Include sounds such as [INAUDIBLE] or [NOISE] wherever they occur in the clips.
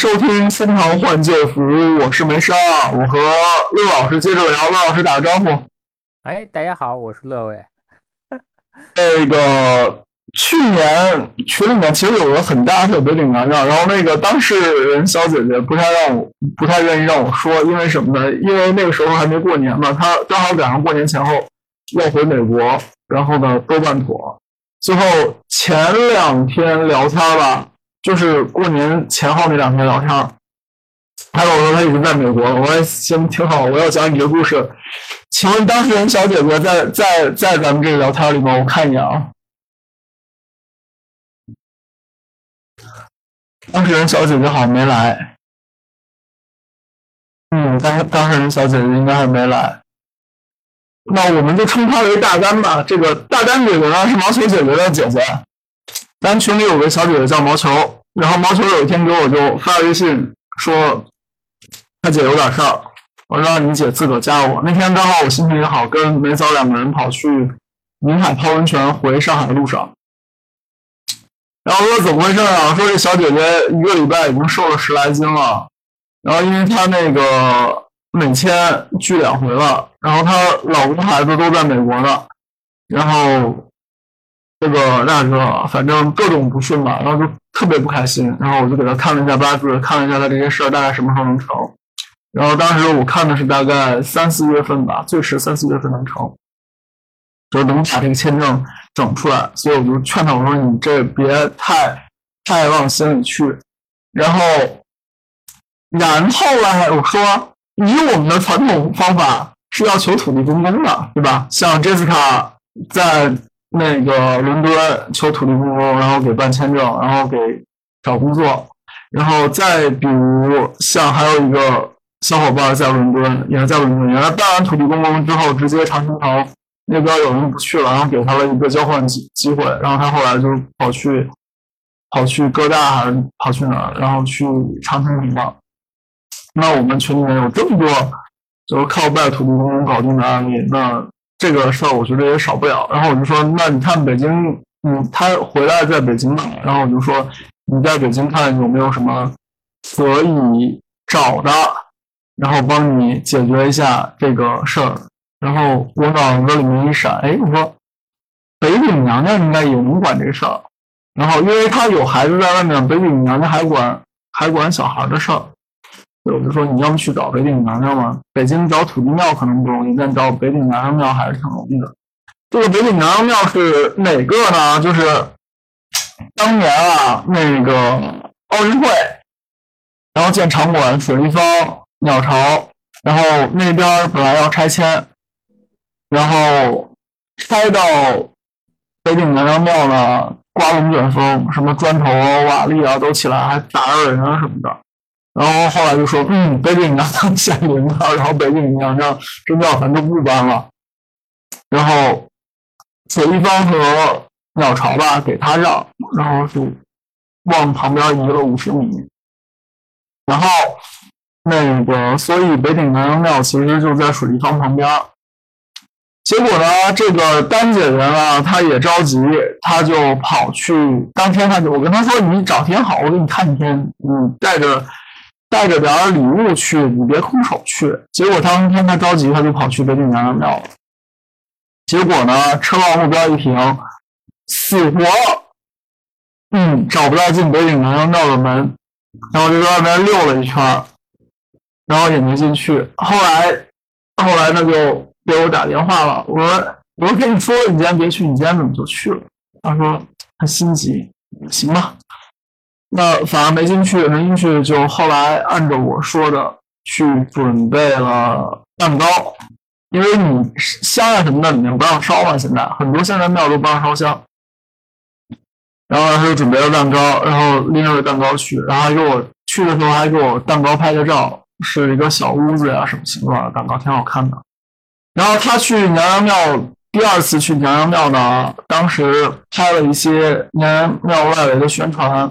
迎收听疯狂换旧服，我是梅少，我和乐老师接着聊，乐老师打个招呼。哎，大家好，我是乐伟。那个去年群里面其实有个很大特别顶南让，然后那个当事人小姐姐不太让我，不太愿意让我说，因为什么呢？因为那个时候还没过年嘛，她刚好赶上过年前后要回美国，然后呢都办妥。最后前两天聊天吧，就是过年前后那两天聊天，他跟我说他已经在美国了。我说行，挺好，我要讲你的故事。请问当事人小姐姐在在在咱们这个聊天里吗？我看一眼啊。当事人小姐姐好像没来。嗯，当当事人小姐姐应该是没来。那我们就称她为大丹吧。这个大丹姐姐呢是毛球姐姐的姐姐。咱群里有个小姐姐叫毛球，然后毛球有一天给我就发微信说，她姐有点事儿，我让你姐自个加我。那天刚好我心情也好，跟梅嫂两个人跑去宁海泡温泉，回上海的路上，然后说怎么回事啊？说这小姐姐一个礼拜已经瘦了十来斤了，然后因为她那个每天聚两回了，然后她老公孩子都在美国呢，然后。这个那个，反正各种不顺嘛，然后就特别不开心。然后我就给他看了一下八字，看了一下他这些事儿大概什么时候能成。然后当时我看的是大概三四月份吧，最迟三四月份能成，就能把这个签证整出来。所以我就劝他我说：“你这别太太往心里去。”然后，然后呢，我说：“以我们的传统方法是要求土地公公的，对吧？像这次他在。”那个伦敦求土地公公，然后给办签证，然后给找工作，然后再比如像还有一个小伙伴在伦敦，也是在伦敦，原来办完土地公公之后，直接长春藤那边有人不去了，然后给他了一个交换机机会，然后他后来就跑去跑去哥大还是跑去哪儿，然后去长春藤了。那我们群里面有这么多就是靠拜土地公公搞定的案例，那。这个事儿我觉得也少不了，然后我就说，那你看北京，嗯，他回来在北京嘛，然后我就说，你在北京看有没有什么可以找的，然后帮你解决一下这个事儿。然后我脑子里面一闪，哎，我说北顶娘娘应该也能管这事儿，然后因为他有孩子在外面，北顶娘娘还管还管小孩的事儿。我就说你要么去找北顶娘娘嘛，北京找土地庙可能不容易，但找北顶娘娘庙还是挺容易的。这个北顶娘娘庙是哪个呢？就是当年啊，那个奥运会，然后建场馆、水立方、鸟巢，然后那边本来要拆迁，然后拆到北顶娘娘庙呢，刮龙卷风，什么砖头、瓦砾啊都起来，还砸着人啊什么的。然后后来就说，嗯，北京娘娘显灵了，然后北京娘娘真庙咱就不搬了，然后水立方和鸟巢吧给他让，然后就往旁边移了五十米，然后那个所以北顶娘娘庙其实就在水立方旁边。结果呢，这个丹姐姐呢，她也着急，她就跑去当天，她就我跟她说，你找天好，我给你看一天，你带着。带着点礼物去，你别空手去。结果当天他着急，他就跑去北顶娘娘庙了。结果呢，车往路边一停，死活，嗯，找不到进北顶娘娘庙的门，然后就在外面溜了一圈，然后也没进去。后来，后来他就给我打电话了，我说，我跟你说，你今天别去，你今天怎么就去了？他说他心急，行吧。那反而没进去，没进去就后来按照我说的去准备了蛋糕，因为你香啊什么的里面不让烧嘛，现在很多现在庙都不让烧香。然后他就准备了蛋糕，然后拎着蛋糕去，然后还给我去的时候还给我蛋糕拍个照，是一个小屋子呀，什么形状的蛋糕，挺好看的。然后他去娘娘庙，第二次去娘娘庙呢，当时拍了一些娘娘庙外围的宣传。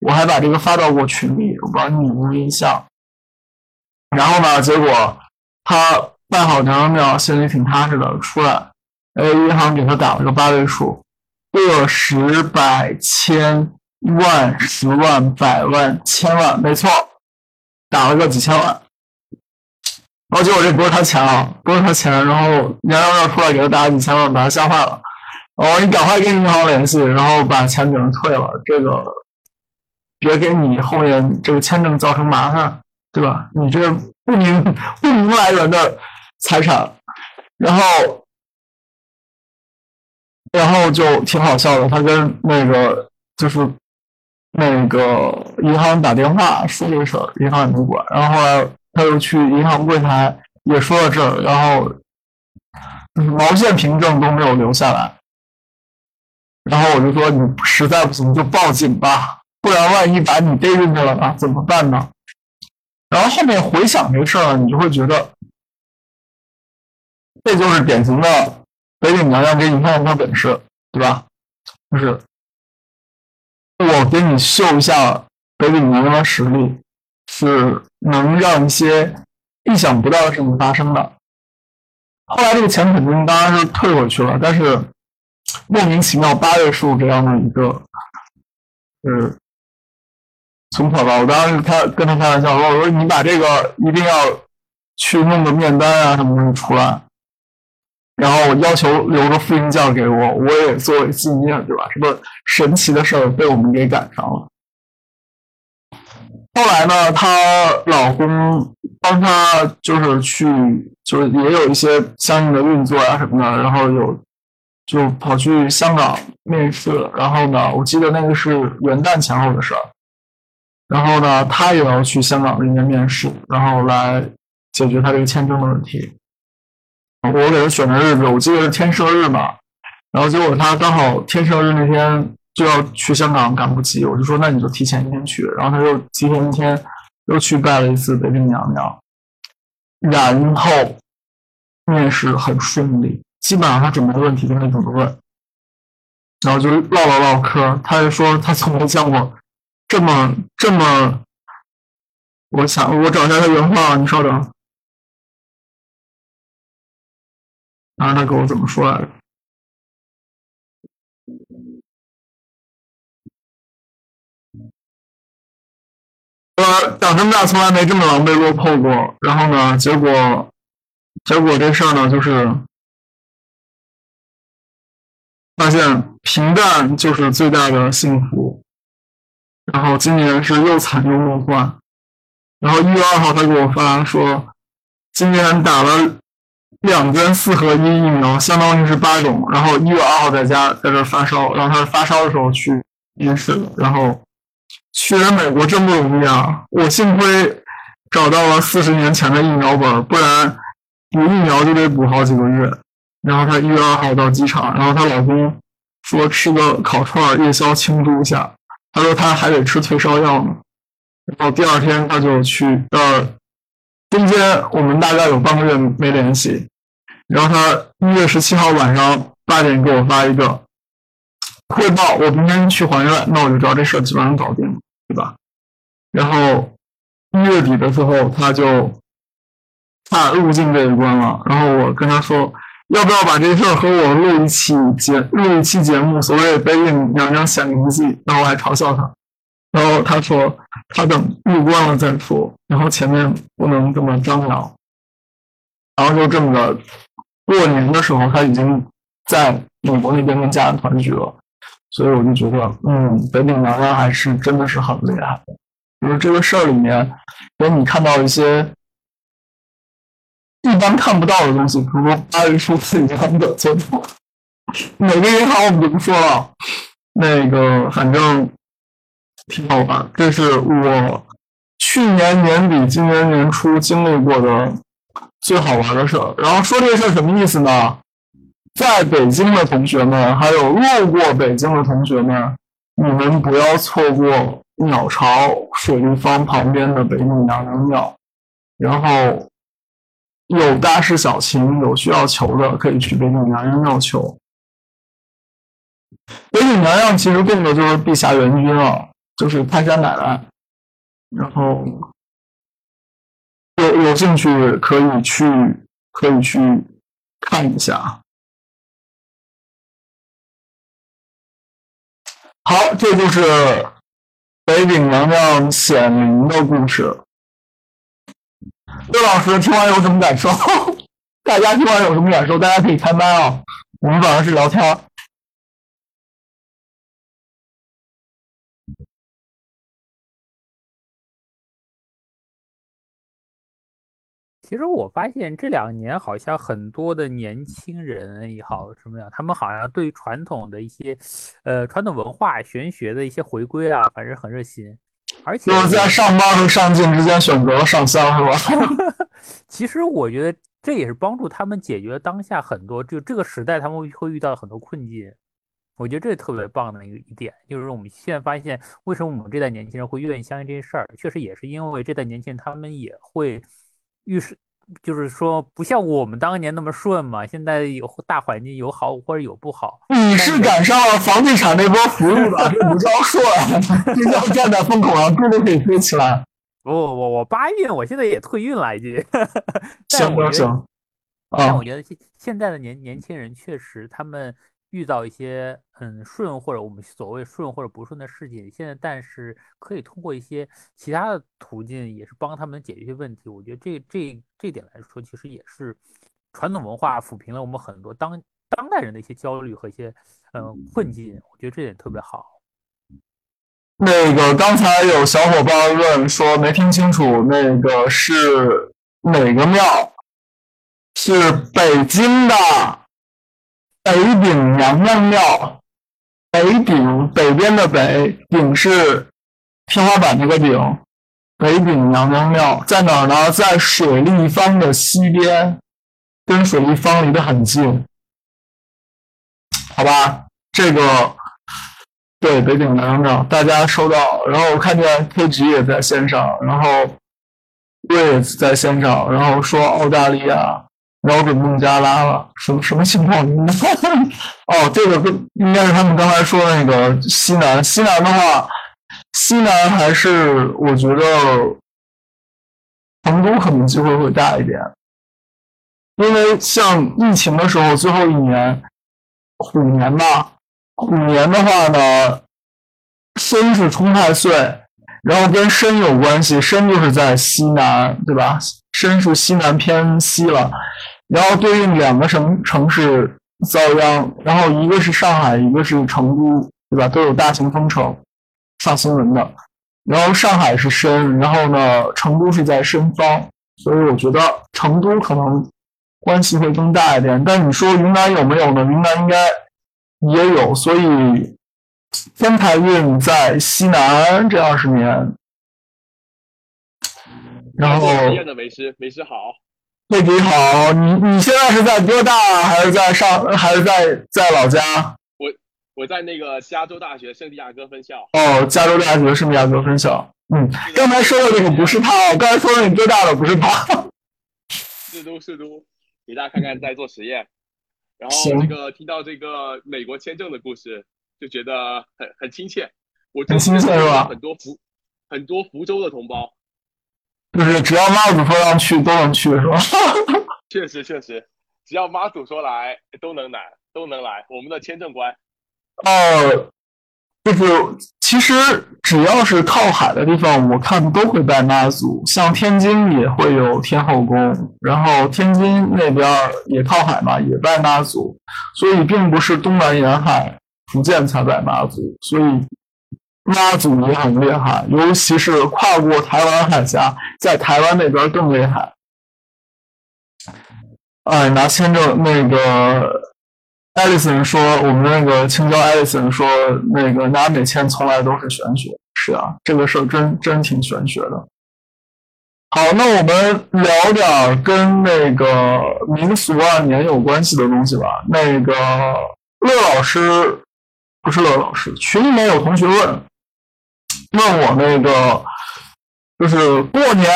我还把这个发到过群里，我帮你有没有印象。然后呢，结果他办好娘娘庙，心里挺踏实的，出来，哎，银行给他打了个八位数，个十百千万、十万、百万、千万，没错，打了个几千万。然后结果这不是他钱啊，不是他钱，然后杨洋要出来给他打几千万，把他吓坏了。哦，你赶快跟银行联系，然后把钱给人退了，这个别给你后面这个签证造成麻烦，对吧？你这不明不明来源的财产，然后。然后就挺好笑的，他跟那个就是那个银行打电话说这个事儿，银行也没管。然后后来他又去银行柜台也说了这，然后毛线凭证都没有留下来。然后我就说你实在不行就报警吧，不然万一把你逮进去了呢，怎么办呢？然后后面回想这事儿，你就会觉得这就是典型的。北领娘娘给你看看本事，对吧？就是我给你秀一下北领娘娘的实力，是能让一些意想不到的事情发生的。后来这个钱肯定当然是退回去了，但是莫名其妙八位数这样的一个，是存款吧？我当时开跟他开玩笑说：“我说你把这个一定要去弄个面单啊什么东西出来。”然后要求留个复印件给我，我也作为纪念，对吧？什么神奇的事儿被我们给赶上了。后来呢，她老公帮她就是去，就是也有一些相应的运作啊什么的，然后有就跑去香港面试。然后呢，我记得那个是元旦前后的事儿。然后呢，他也要去香港那边面试，然后来解决他这个签证的问题。我给他选的日子，我记得是天赦日嘛，然后结果他刚好天赦日那天就要去香港，赶不及，我就说那你就提前一天去，然后他又提前一天又去拜了一次北京娘娘，然后面试很顺利，基本上他准备的问题都是怎么问，然后就唠了唠嗑，他就说他从没见过这么这么，我想我找一下他原话，你稍等。然后他跟我怎么说来着？我长这么大从来没这么狼狈落魄过。然后呢，结果，结果这事儿呢，就是发现平淡就是最大的幸福。然后今年是又惨又梦幻。然后一月二号他给我发说，今年打了。两针四合一疫苗，相当于是八种。然后一月二号在家在这发烧，然后他发烧的时候去面试了。然后去人美国真不容易啊！我幸亏找到了四十年前的疫苗本，不然补疫苗就得补好几个月。然后他一月二号到机场，然后她老公说吃个烤串夜宵庆祝一下。他说他还得吃退烧药呢。然后第二天他就去呃，中间我们大概有半个月没联系。然后他一月十七号晚上八点给我发一个汇报，我明天去还愿，那我就知道这事儿基本上搞定了，对吧？然后一月底的时候，他就他入境这一关了。然后我跟他说，要不要把这事儿和我录一期节录一期节目，所谓“北影娘娘显灵记”。然后我还嘲笑他，然后他说他等入关了再说，然后前面不能这么张扬。然后就这么着。过年的时候，他已经在美国那边跟家人团聚了，所以我就觉得，嗯，北影娘娘还是真的是很厉害。就是这个事儿里面，给你看到一些一般看不到的东西，比如说八位数字银行的存储，哪个银行我们就不说了。那个反正挺好玩，这是我去年年底、今年年初经历过的。最好玩的事儿，然后说这个事儿什么意思呢？在北京的同学们，还有路过北京的同学们，你们不要错过鸟巢水立方旁边的北美娘娘庙。然后有大事小情，有需要求的，可以去北影娘娘庙求。北影娘娘其实供的就是碧霞元君啊，就是泰山奶奶。然后。有有兴趣可以去，可以去看一下。好，好，这就是北顶娘娘显灵的故事。刘老师听完有什么感受？[LAUGHS] 大家听完有什么感受？大家可以开麦啊，我们晚上是聊天。其实我发现这两年好像很多的年轻人也好什么样，他们好像对传统的一些，呃，传统文化、玄学的一些回归啊，反正很热心。而且就是在上班和上进之间选择了上香，是吧？[LAUGHS] 其实我觉得这也是帮助他们解决当下很多就这个时代他们会遇到很多困境。我觉得这是特别棒的一个一点，就是我们现在发现为什么我们这代年轻人会愿意相信这些事儿，确实也是因为这代年轻人他们也会。遇事就是说不像我们当年那么顺嘛，现在有大环境有好或者有不好。你是赶上了房地产那波福利了？这不叫顺，这叫站在风口上猪都可以飞起来。[LAUGHS] 不，我我八运，我现在也退运了已经。[LAUGHS] 行行行。但我觉得现现在的年年轻人确实他们。遇到一些很顺或者我们所谓顺或者不顺的事情，现在但是可以通过一些其他的途径，也是帮他们解决一些问题。我觉得这这这点来说，其实也是传统文化抚平了我们很多当当代人的一些焦虑和一些嗯困境。我觉得这点特别好。那个刚才有小伙伴问说没听清楚，那个是哪个庙？是北京的。北顶娘娘庙，北顶北边的北顶是天花板那个顶。北顶娘娘庙在哪儿呢？在水立方的西边，跟水立方离得很近。好吧，这个对北顶娘娘庙，大家收到。然后我看见 K G 也在线上，然后瑞也在线上，然后说澳大利亚。瞄准孟加拉了，什么什么情况？[LAUGHS] 哦，这个跟应该是他们刚才说的那个西南。西南的话，西南还是我觉得成都可能机会会大一点，因为像疫情的时候，最后一年虎年吧，虎年的话呢，申是冲太岁，然后跟申有关系，申就是在西南，对吧？申是西南偏西了。然后对应两个城城市遭殃，然后一个是上海，一个是成都，对吧？都有大型封城上新闻的。然后上海是深，然后呢，成都是在深方，所以我觉得成都可能关系会更大一点。但你说云南有没有呢？云南应该也有，所以天台运在西南这二十年。然后。没事，没事，好。佩迪好，你你现在是在多大还是在上还是在在老家？我我在那个加州大学圣地亚哥分校。哦，加州大学圣地亚哥分校。嗯，刚才说的那个不是他，刚才说的你最大的不是他。[LAUGHS] 是都是都，给大家看看在做实验。然后这个听到这个美国签证的故事，就觉得很很亲切。我很亲切是吧？很多福很多福州的同胞。就是只要妈祖说让去都能去，是吧？[LAUGHS] 确实确实，只要妈祖说来都能来，都能来。我们的签证官，呃，就是其实只要是靠海的地方，我看都会拜妈祖。像天津也会有天后宫，然后天津那边也靠海嘛，也拜妈祖。所以并不是东南沿海福建才拜妈祖，所以。妈祖也很厉害，尤其是跨过台湾海峡，在台湾那边更厉害。哎，拿签证那个艾丽森说，我们那个青椒艾丽森说，那个拿美签从来都是玄学。是啊，这个事儿真真挺玄学的。好，那我们聊点跟那个民俗啊年有关系的东西吧。那个乐老师不是乐老师，群里面有同学问。问我那个，就是过年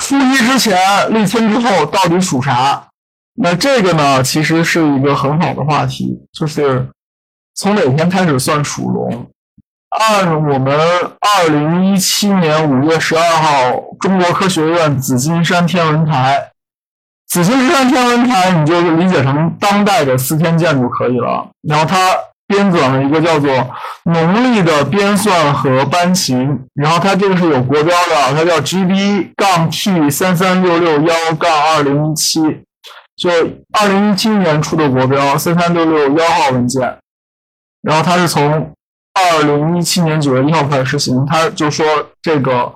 初一之前立春之后到底属啥？那这个呢，其实是一个很好的话题，就是从哪天开始算属龙？按我们二零一七年五月十二号中国科学院紫金山天文台，紫金山天文台你就理解成当代的四天建筑可以了。然后它编纂了一个叫做农历的编算和班型，然后它这个是有国标的，它叫 GB 杠 T 三三六六幺杠二零一七，就二零一七年出的国标三三六六幺号文件，然后它是从二零一七年九月一号开始实行，它就说这个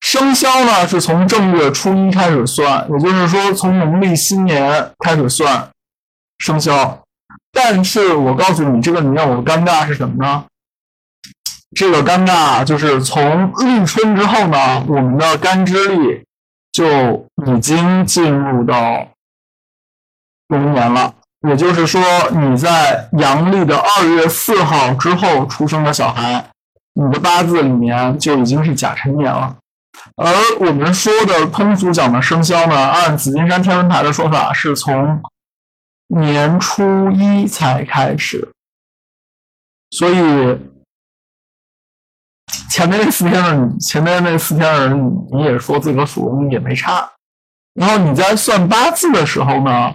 生肖呢是从正月初一开始算，也就是说从农历新年开始算生肖。但是我告诉你，这个你让我尴尬是什么呢？这个尴尬就是从立春之后呢，我们的干支历就已经进入到龙年了。也就是说，你在阳历的二月四号之后出生的小孩，你的八字里面就已经是甲辰年了。而我们说的通俗讲的生肖呢，按紫金山天文台的说法，是从年初一才开始，所以前面那四天的前面那四天人，你也说自个属龙也没差。然后你在算八字的时候呢，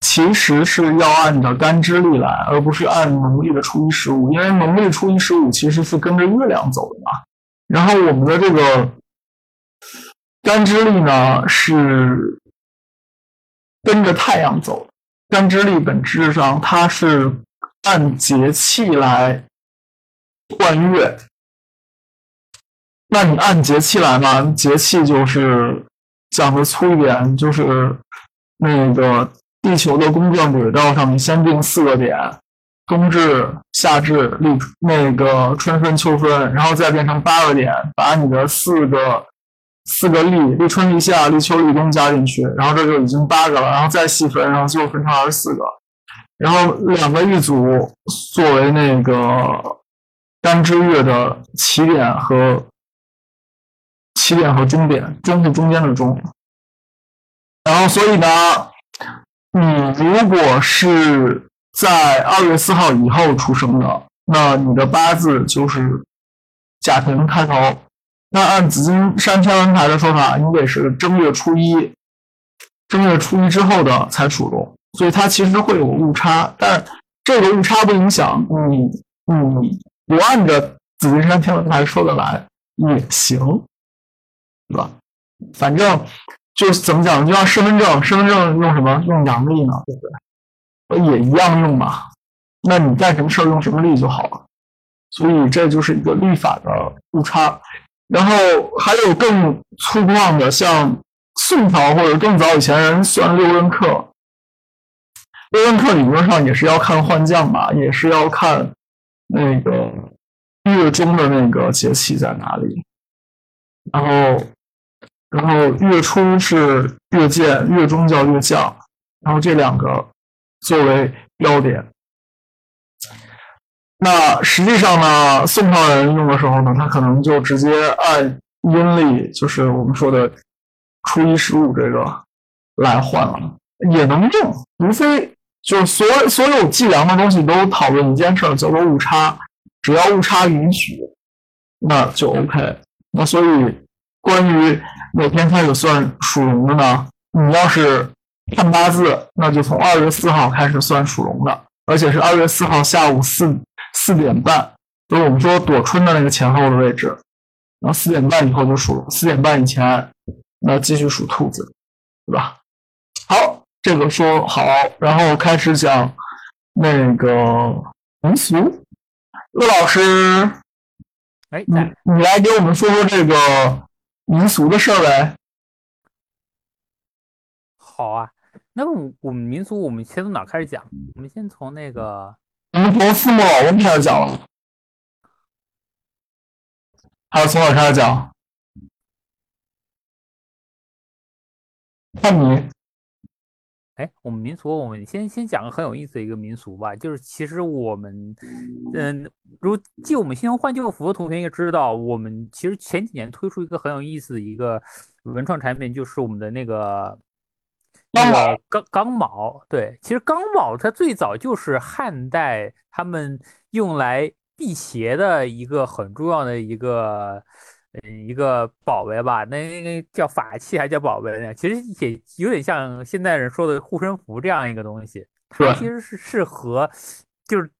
其实是要按照干支历来，而不是按农历的初一十五，因为农历初一十五其实是跟着月亮走的嘛。然后我们的这个干支历呢是。跟着太阳走，干支历本质上它是按节气来换月。那你按节气来嘛？节气就是讲的粗一点，就是那个地球的公转轨道上面先定四个点：冬至、夏至、立那个春分、秋分，然后再变成八个点，把你的四个。四个立，立春、立夏、立秋、立冬加进去，然后这就已经八个了，然后再细分，然后最后分成二十四个。然后两个一组作为那个干支月的起点和起点和终点，终是中间的终。然后所以呢，你如果是在二月四号以后出生的，那你的八字就是甲辰开头。那按紫金山天文台的说法，你得是正月初一，正月初一之后的才属龙，所以它其实会有误差，但这个误差不影响你，你不按着紫金山天文台说的来也行，对吧？反正就是怎么讲，就像身份证，身份证用什么？用阳历呢，对不对？也一样用嘛。那你干什么事儿用什么历就好了。所以这就是一个历法的误差。然后还有更粗犷的，像宋朝或者更早以前人算六壬课，六壬课理论上也是要看换将嘛，也是要看那个月中的那个节气在哪里。然后，然后月初是月见，月中叫月将，然后这两个作为标点。那实际上呢，宋朝人用的时候呢，他可能就直接按阴历，就是我们说的初一十五这个来换了，也能用。无非就是所所有计量的东西都讨论一件事儿，叫做误差。只要误差允许，那就 OK。那所以关于哪天开始算属龙的呢？你要是看八字，那就从二月四号开始算属龙的，而且是二月四号下午四。四点半，就是我们说躲春的那个前后的位置，然后四点半以后就属四点半以前，那继续属兔子，对吧？好，这个说好，然后开始讲那个民俗。陆老师，哎，你你来给我们说说这个民俗的事儿呗？好啊，那么我们民俗，我们先从哪开始讲？我们先从那个。我们从父母老人开始讲了，还有从哪开始讲？看你。哎，我们民俗，我们先先讲个很有意思的一个民俗吧，就是其实我们，嗯，如继我们新换旧服的同学应该知道，我们其实前几年推出一个很有意思的一个文创产品，就是我们的那个。那个钢钢卯，对，其实钢卯它最早就是汉代他们用来辟邪的一个很重要的一个，嗯，一个宝贝吧。那那叫法器还叫宝贝呢？其实也有点像现代人说的护身符这样一个东西。它其实是适合就是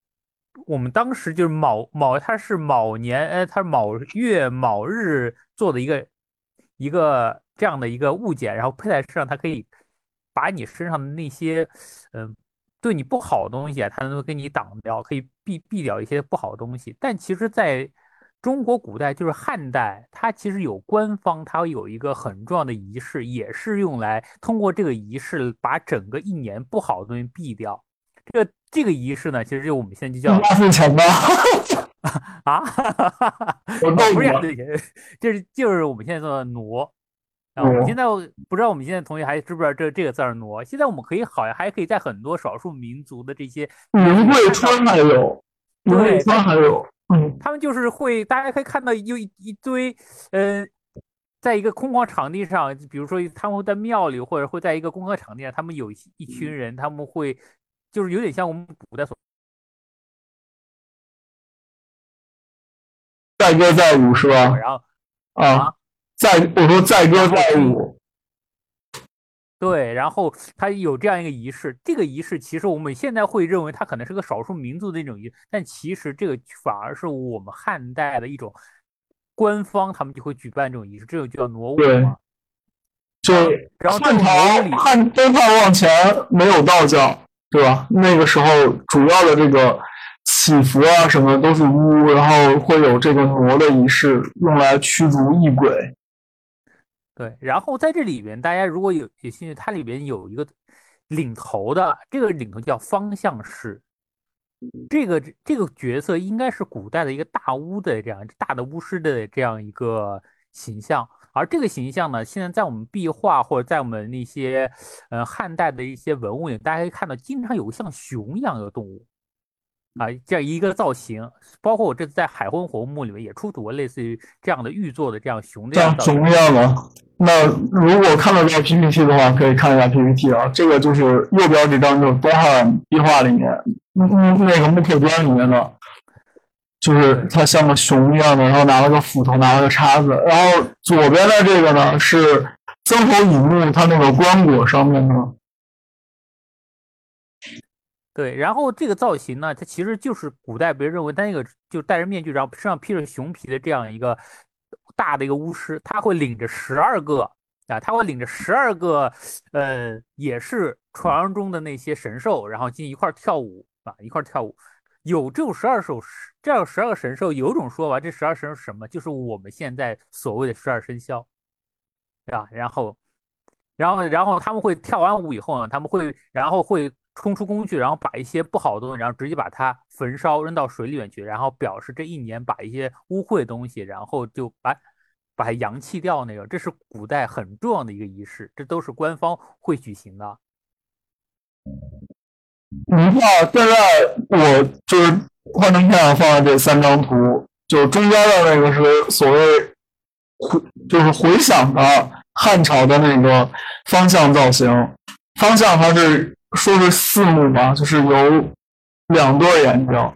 我们当时就是卯卯，它是卯年，呃，它是卯月卯日做的一个一个这样的一个物件，然后佩戴身上，它可以把你身上的那些嗯对你不好的东西啊，它能够给你挡掉，可以避避掉一些不好的东西。但其实，在中国古代，就是汉代，它其实有官方，它有一个很重要的仪式，也是用来通过这个仪式把整个一年不好的东西避掉。这个这个仪式呢，其实就我们现在就叫压岁钱吧。[LAUGHS] 啊，[LAUGHS] 我不是就是就是我们现在说的挪。啊，我们现在不知道我们现在同学还知不知道这这个字儿挪？现在我们可以好像还可以在很多少数民族的这些云贵川还有，云贵川还有。嗯，他们就是会，大家可以看到有一堆，呃，在一个空旷场地上，比如说他们会在庙里，或者会在一个公开场地上，他们有一群人，他们会就是有点像我们古代所载歌载舞是吧？然后啊，载我说载歌载舞。对，然后他有这样一个仪式，这个仪式其实我们现在会认为它可能是个少数民族的一种仪式，但其实这个反而是我们汉代的一种官方，他们就会举办这种仪式，这种就叫挪舞嘛。就然后汉朝汉东汉往前没有道教，对吧？那个时候主要的这个祈福啊什么都是巫，然后会有这个挪的仪式，用来驱逐异鬼。对，然后在这里边，大家如果有有兴趣，它里边有一个领头的，这个领头叫方相氏，这个这个角色应该是古代的一个大巫的这样大的巫师的这样一个形象，而这个形象呢，现在在我们壁画或者在我们那些呃汉代的一些文物里，大家可以看到，经常有像熊一样的动物。啊，这样一个造型，包括我这次在海昏侯墓里面也出土过类似于这样的玉做的这样熊的样熊一样的。那如果看得到 PPT 的话，可以看一下 PPT 啊。这个就是右边这张，就是东汉壁画里面，嗯嗯，那个木刻砖里面的，就是它像个熊一样的，然后拿了个斧头，拿了个叉子。然后左边的这个呢，是曾侯乙墓它那个棺椁上面的。对，然后这个造型呢，它其实就是古代别人认为他那个就戴着面具，然后身上披着熊皮的这样一个大的一个巫师，他会领着十二个啊，他会领着十二个，呃，也是传说中的那些神兽，然后进一块跳舞啊，一块跳舞。有这种十二首，这样十二个神兽，有种说法，这十二神兽是什么？就是我们现在所谓的十二生肖，对吧？然后，然后，然后他们会跳完舞以后呢，他们会，然后会。冲出工具，然后把一些不好的东西，然后直接把它焚烧扔到水里面去，然后表示这一年把一些污秽的东西，然后就把把它扬弃掉那个，这是古代很重要的一个仪式，这都是官方会举行的。你看，现在我就是幻灯片上放的这三张图，就中间的那个是所谓回，就是回想的汉朝的那个方向造型，方向它是。说是四目吧，就是有两对眼睛。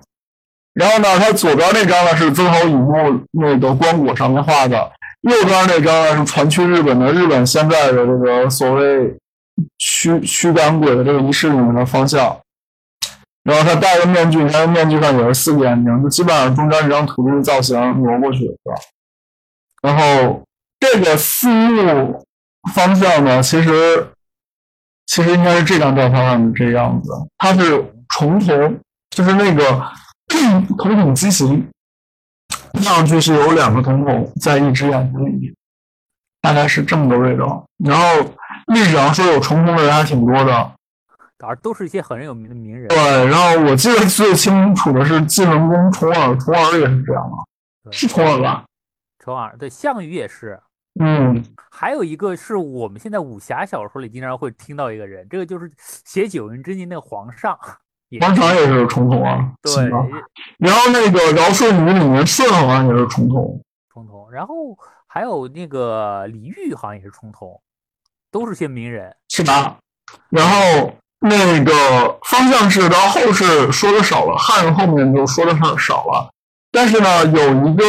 然后呢，它左边那张呢是曾侯乙墓那个棺椁上面画的，右边那张呢是传去日本的日本现在的这个所谓驱驱赶鬼的这个仪式里面的方向。然后他戴个面具，他的面具上也是四个眼睛，就基本上中间这张图的造型挪过去，是吧？然后这个四目方向呢，其实。其实应该是这张照片上的这样子，它是重瞳，就是那个 [CLEARS THROAT] 瞳孔畸形，看上去是有两个瞳孔在一只眼睛里面，大概是这么个味道。然后历史上说有重瞳的人还挺多的，而都是一些很有名的名人。对，然后我记得最清楚的是晋文公重耳，重耳也是这样的，是重耳吧？重耳，对，项羽也是。嗯，还有一个是我们现在武侠小说里经常会听到一个人，这个就是写《九阴真经》那个皇上，皇上也是重瞳啊。对，然后那个尧舜禹里面舜好像也是重瞳，重瞳。然后还有那个李煜好像也是重瞳，都是些名人，是吧？然后那个方向是到后世说的少了，汉后面就说的少了。但是呢，有一个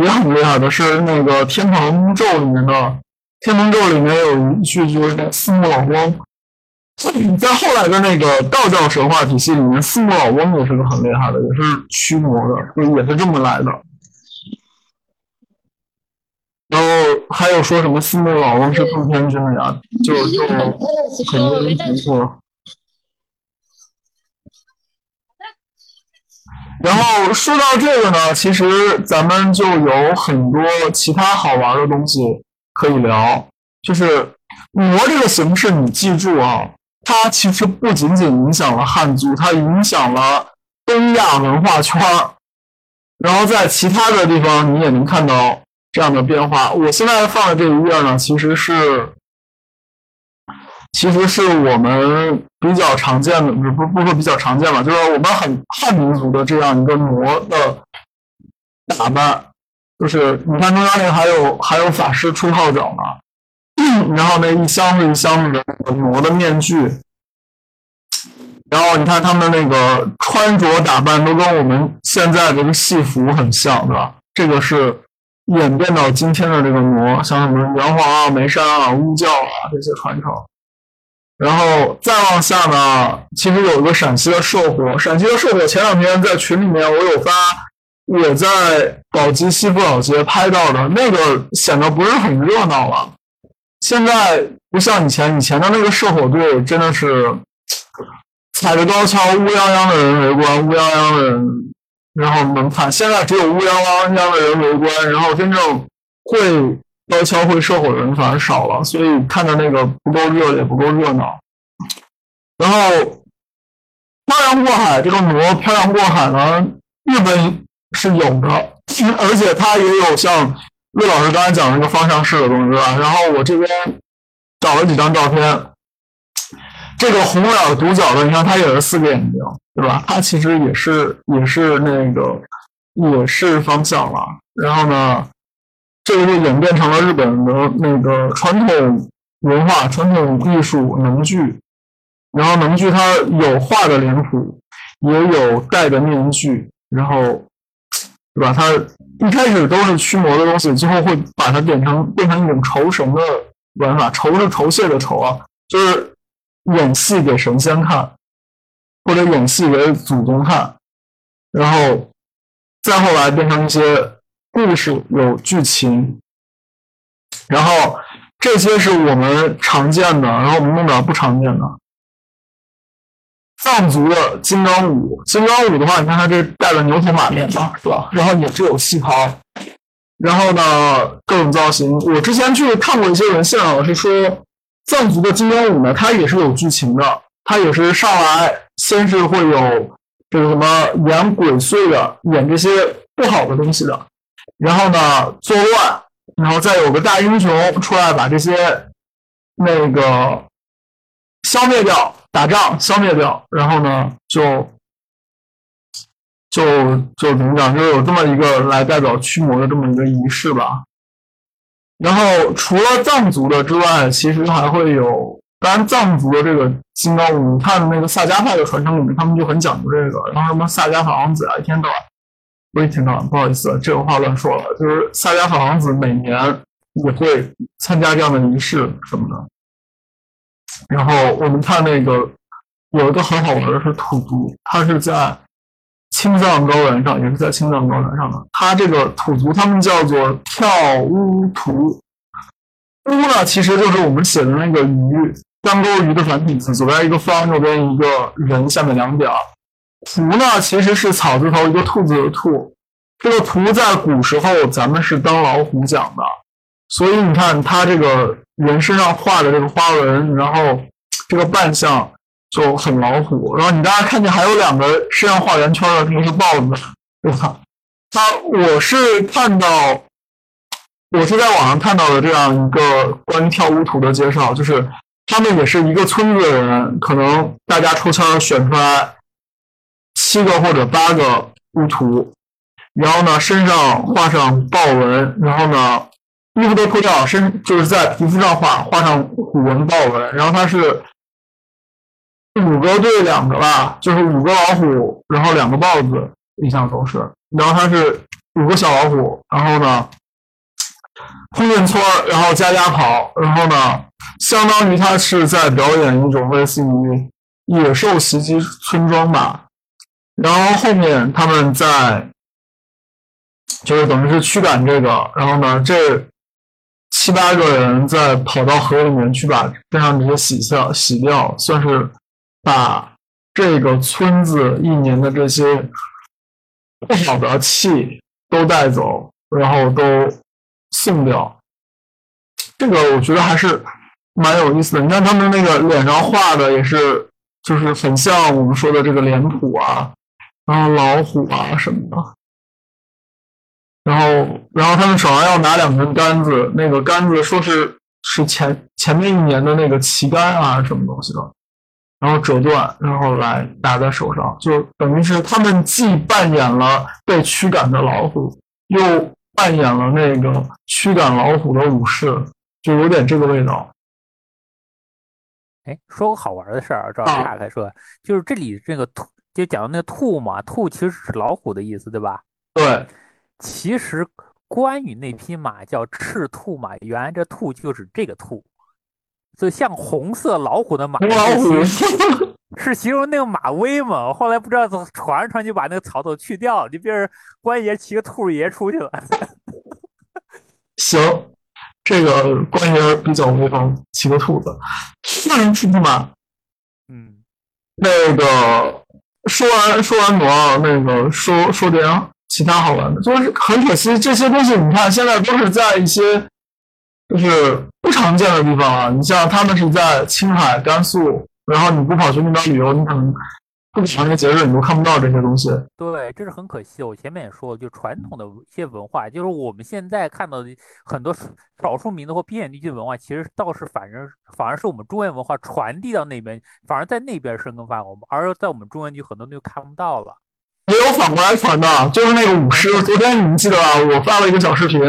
也很厉害的是那个《天堂咒》里面的，《天堂咒》里面有一句就是“四目老翁”，在后来的那个道教神话体系里面，四目老翁也是个很厉害的，也是驱魔的，就也是这么来的。然后还有说什么四目老翁是奉天君的呀？就就 [LAUGHS] 很多人提然后说到这个呢，其实咱们就有很多其他好玩的东西可以聊。就是魔这个形式，你记住啊，它其实不仅仅影响了汉族，它影响了东亚文化圈儿。然后在其他的地方，你也能看到这样的变化。我现在放的这一页呢，其实是。其实是我们比较常见的，不不不说比较常见吧，就是我们很汉民族的这样一个魔的打扮，就是你看中央那还有还有法师出号角嘛，然后那一箱子一箱子的魔的面具，然后你看他们那个穿着打扮都跟我们现在这个戏服很像，对吧？这个是演变到今天的这个魔，像什么元皇啊、梅山啊、巫教啊这些传承。然后再往下呢，其实有一个陕西的社火。陕西的社火前两天在群里面我有发，我在宝鸡西部老街拍到的那个显得不是很热闹了。现在不像以前，以前的那个社火队真的是踩着高跷，乌泱泱的人围观，乌泱泱的人，然后能看。现在只有乌泱泱的人围观，然后真正会。高跷会射火的人反而少了，所以看着那个不够热烈，不够热闹。然后漂洋过海，这个魔漂洋过海呢，日本是有的，[LAUGHS] 而且它也有像魏老师刚才讲的那个方向式的东西，对吧？然后我这边找了几张照片，这个红脸独角的，你看它也是四个眼睛，对吧？它其实也是也是那个也是方向了。然后呢？这个就演变成了日本的那个传统文化、传统艺术能剧，然后能剧它有画的脸谱，也有戴的面具，然后，对吧？它一开始都是驱魔的东西，最后会把它变成变成一种酬神的玩法。酬是酬谢的酬啊，就是演戏给神仙看，或者演戏给祖宗看，然后再后来变成一些。故事有剧情，然后这些是我们常见的，然后我们弄点不常见的。藏族的金刚舞，金刚舞的话，你看它这戴了牛头马面嘛，是吧？然后也是有戏袍，然后呢各种造型。我之前去看过一些文献啊，是说藏族的金刚舞呢，它也是有剧情的，它也是上来先是会有这个什么演鬼祟的，演这些不好的东西的。然后呢，作乱，然后再有个大英雄出来把这些那个消灭掉，打仗消灭掉，然后呢，就就就怎么讲，就有这么一个来代表驱魔的这么一个仪式吧。然后除了藏族的之外，其实还会有，当然藏族的这个金刚舞，看那个萨迦派的传承里面，他们就很讲究这个，然后什么萨迦法王子啊，一天到晚。我也听到，不好意思，这个话乱说了。就是萨迦法王子每年也会参加这样的仪式什么的。然后我们看那个有一个很好玩的是土族，他是在青藏高原上，也是在青藏高原上的。他这个土族他们叫做跳乌图，乌呢其实就是我们写的那个鱼，三钩鱼的繁体字，左边一个方，右边一个人，下面两点。图呢，其实是草字头一个兔子的兔。这个图在古时候咱们是当老虎讲的，所以你看他这个人身上画的这个花纹，然后这个扮相就很老虎。然后你大家看见还有两个身上画圆圈的，那个是豹子，对吧？他我是看到，我是在网上看到的这样一个关于跳舞图的介绍，就是他们也是一个村子的人，可能大家抽签选出来。七个或者八个乌图，然后呢，身上画上豹纹，然后呢，衣服都脱掉，身就是在皮肤上画画上虎纹豹纹，然后它是五个对两个吧，就是五个老虎，然后两个豹子，印象中是，然后它是五个小老虎，然后呢，碰碰村，然后家家跑，然后呢，相当于他是在表演一种类似于野兽袭击村庄吧。然后后面他们在就是等于是驱赶这个，然后呢，这七八个人再跑到河里面去把边上这些洗掉洗掉，算是把这个村子一年的这些不好的气都带走，然后都送掉。这个我觉得还是蛮有意思的。你看他们那个脸上画的也是，就是很像我们说的这个脸谱啊，然后老虎啊什么的。然后，然后他们手上要拿两根杆子，那个杆子说是是前前面一年的那个旗杆啊，什么东西的，然后折断，然后来拿在手上，就等于是他们既扮演了被驱赶的老虎，又扮演了那个驱赶老虎的武士，就有点这个味道。哎，说个好玩的事儿，这岔开说，就是这里这个兔，就讲那个兔嘛，兔其实是老虎的意思，对吧？对。其实关羽那匹马叫赤兔马，原来这兔就是这个兔，就像红色老虎的马，[LAUGHS] 是形容那个马威猛。后来不知道怎么传传就把那个草头去掉，就变成关爷骑个兔爷出去了。行，这个关爷比较威风，骑个兔子，那人骑兔马。嗯，那个说完说完罗，那个说说点。其他好玩的，就是很可惜，这些东西你看现在都是在一些就是不常见的地方啊。你像他们是在青海、甘肃，然后你不跑去那边旅游，你可能不强的节日你都看不到这些东西。对，这是很可惜。我前面也说了，就传统的一些文化，就是我们现在看到的很多少数民族或边远地区的文化，其实倒是反正反而是我们中原文化传递到那边，反而在那边生根发芽，而在我们中原区很多东西看不到了。也有反过来传的，就是那个舞狮。昨天你们记得吧？我发了一个小视频，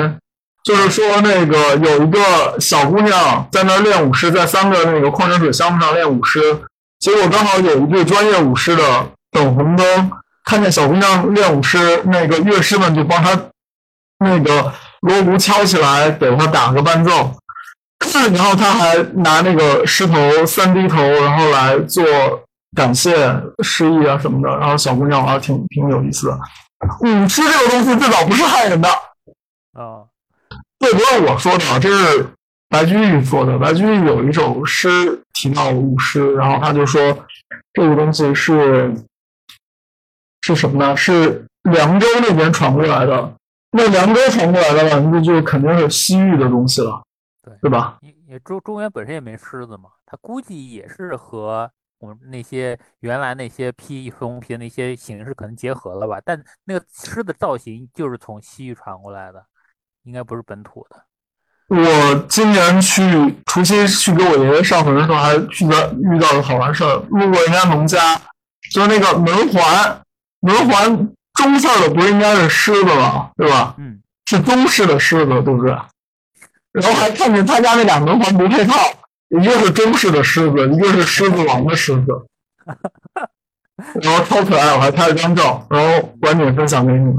就是说那个有一个小姑娘在那练舞狮，在三个那个矿泉水箱子上练舞狮。结果刚好有一对专业舞狮的等红灯，看见小姑娘练舞狮，那个乐师们就帮她那个锣鼓敲起来，给她打个伴奏。然后他还拿那个狮头三低头，然后来做。感谢诗意啊什么的，然后小姑娘玩挺挺有意思的。舞狮这个东西最早不是害人的啊，这不是我说的，这是白居易做的。白居易有一首诗提到舞狮，然后他就说这个东西是是什么呢？是凉州那边传过来的。那凉州传过来的吧，那就肯定是西域的东西了，对对吧？也中中原本身也没狮子嘛，他估计也是和。我们那些原来那些披风皮的那些形式可能结合了吧，但那个狮的造型就是从西域传过来的，应该不是本土的。我今年去除夕去给我爷爷上坟的时候，还遇到遇到个好玩事儿，路过人家农家，就是那个门环，门环中字的不是应该是狮子吗？对吧？嗯，是中式的狮子，对不对？然后还看见他家那俩门环不配套。一个是中式的狮子，一个是狮子王的狮子，[LAUGHS] 然后超可爱，我还拍了张照，然后晚点分享给你们。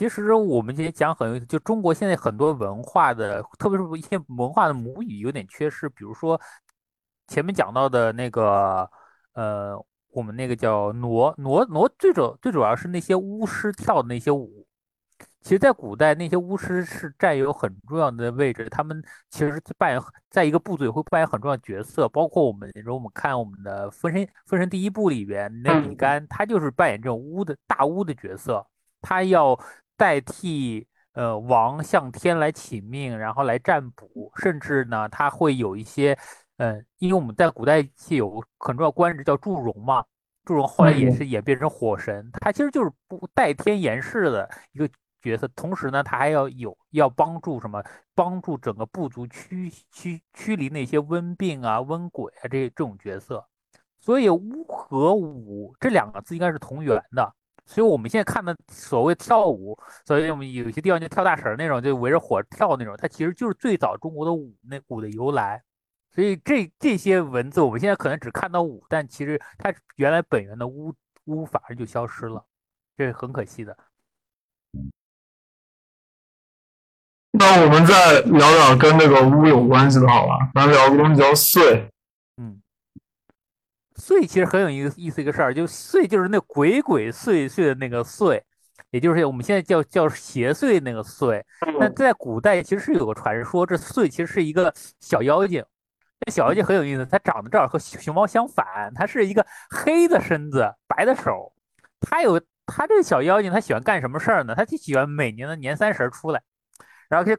嗯，其实我们今天讲很，就中国现在很多文化的，特别是一些文化的母语有点缺失，比如说前面讲到的那个，呃，我们那个叫傩傩傩，最主最主要是那些巫师跳的那些舞。其实，在古代，那些巫师是占有很重要的位置，他们其实扮演在一个部队会扮演很重要的角色。包括我们，如果我们看我们的《封神》《封神》第一部里边，那比干他就是扮演这种巫的大巫的角色，他要代替呃王向天来请命，然后来占卜，甚至呢，他会有一些，嗯，因为我们在古代是有很重要官职叫祝融嘛，祝融后来也是演变成火神，他其实就是不代天言事的一个。角色，同时呢，他还要有要帮助什么？帮助整个部族驱驱驱离那些瘟病啊、瘟鬼啊这这种角色。所以巫和武这两个字应该是同源的。所以我们现在看的所谓跳舞，所以我们有些地方就跳大绳那种，就围着火跳那种，它其实就是最早中国的舞那舞的由来。所以这这些文字我们现在可能只看到舞，但其实它原来本源的巫巫反而就消失了，这是很可惜的。那我们再聊聊跟那个屋有关系的，好吧？咱聊个东西叫岁。嗯，岁其实很有意思，意思一个事儿，就岁就是那鬼鬼祟祟的那个岁，也就是我们现在叫叫邪祟那个岁。那在古代其实是有个传说，这岁其实是一个小妖精。这小妖精很有意思，它长得正好和熊猫相反，它是一个黑的身子，白的手。它有它这个小妖精，它喜欢干什么事儿呢？它就喜欢每年的年三十出来。然后就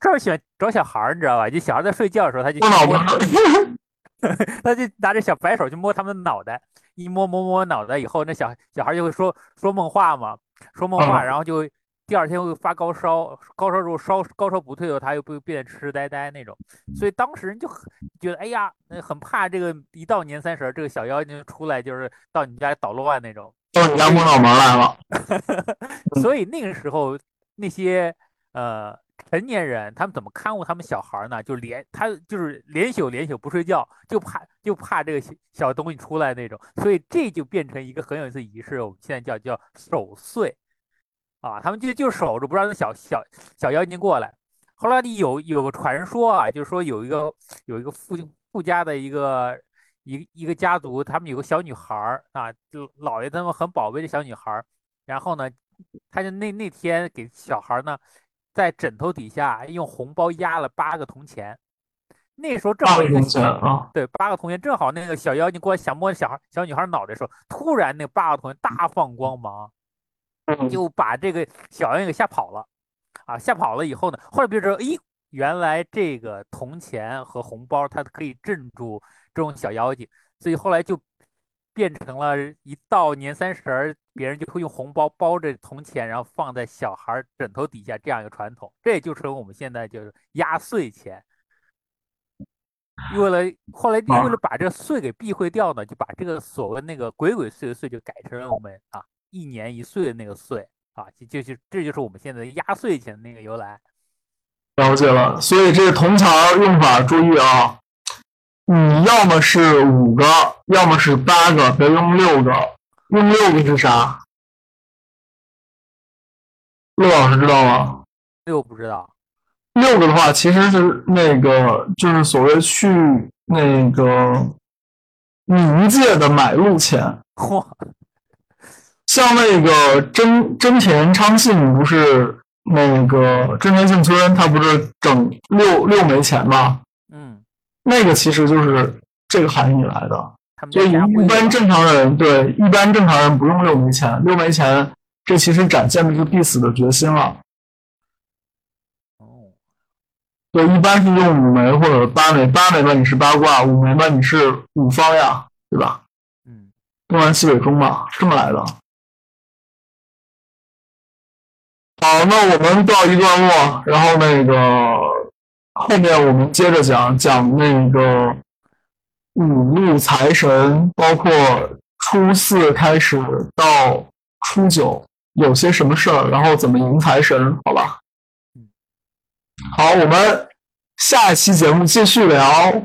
这儿喜欢找小孩儿，你知道吧？就小孩在睡觉的时候，他就摸，[LAUGHS] [LAUGHS] 他就拿着小白手去摸他们的脑袋，一摸摸摸脑袋以后，那小小孩就会说说梦话嘛，说梦话，然后就第二天会发高烧，高烧如果烧高烧不退的话他又会变得痴痴呆呆那种，所以当时人就很觉得哎呀，很怕这个一到年三十这个小妖精出来就是到你家捣乱那种，到你家摸脑门来了。[LAUGHS] 所以那个时候那些呃。成年人他们怎么看护他们小孩呢？就连他就是连宿连宿不睡觉，就怕就怕这个小东西出来那种，所以这就变成一个很有意思仪式。我们现在叫叫守岁啊，他们就就守着不让那小小小妖精过来。后来有有个传说啊，就是说有一个有一个富富家的一个一一个家族，他们有个小女孩儿啊，就姥爷他们很宝贝的小女孩儿，然后呢，他就那那天给小孩呢。在枕头底下用红包压了八个铜钱，那时候正好一个小对八个铜钱正好那个小妖精过来想摸小孩小女孩脑袋的时候，突然那八个铜钱大放光芒，就把这个小妖精给吓跑了啊！吓跑了以后呢，后来别人说，咦，原来这个铜钱和红包它可以镇住这种小妖精，所以后来就。变成了一到年三十儿，别人就会用红包包着铜钱，然后放在小孩枕头底下这样一个传统。这也就成我们现在就是压岁钱。为了后来为了把这个岁给避讳掉呢，就把这个所谓那个鬼鬼祟祟就改成了我们啊一年一岁的那个岁啊，就就是这就是我们现在压岁钱的那个由来。了解了，所以这个铜钱用法注意啊。你要么是五个，要么是八个，别用六个。用六个是啥？陆老师知道吗？六不知道。六个的话，其实是那个，就是所谓去那个冥界的买路钱。[LAUGHS] 嚯！像那个真真田昌信不是那个真田幸村，他不是整六六枚钱吗？那个其实就是这个含义来的，所以一般正常人对一般正常人不用六枚钱，六枚钱这其实展现的是必死的决心了。哦，对，一般是用五枚或者八枚，八枚吧你是八卦，五枚吧你是五方呀，对吧？嗯，东南西北中嘛，这么来的。好，那我们到一段落，然后那个。后面我们接着讲讲那个五路财神，包括初四开始到初九有些什么事儿，然后怎么迎财神，好吧？好，我们下一期节目继续聊。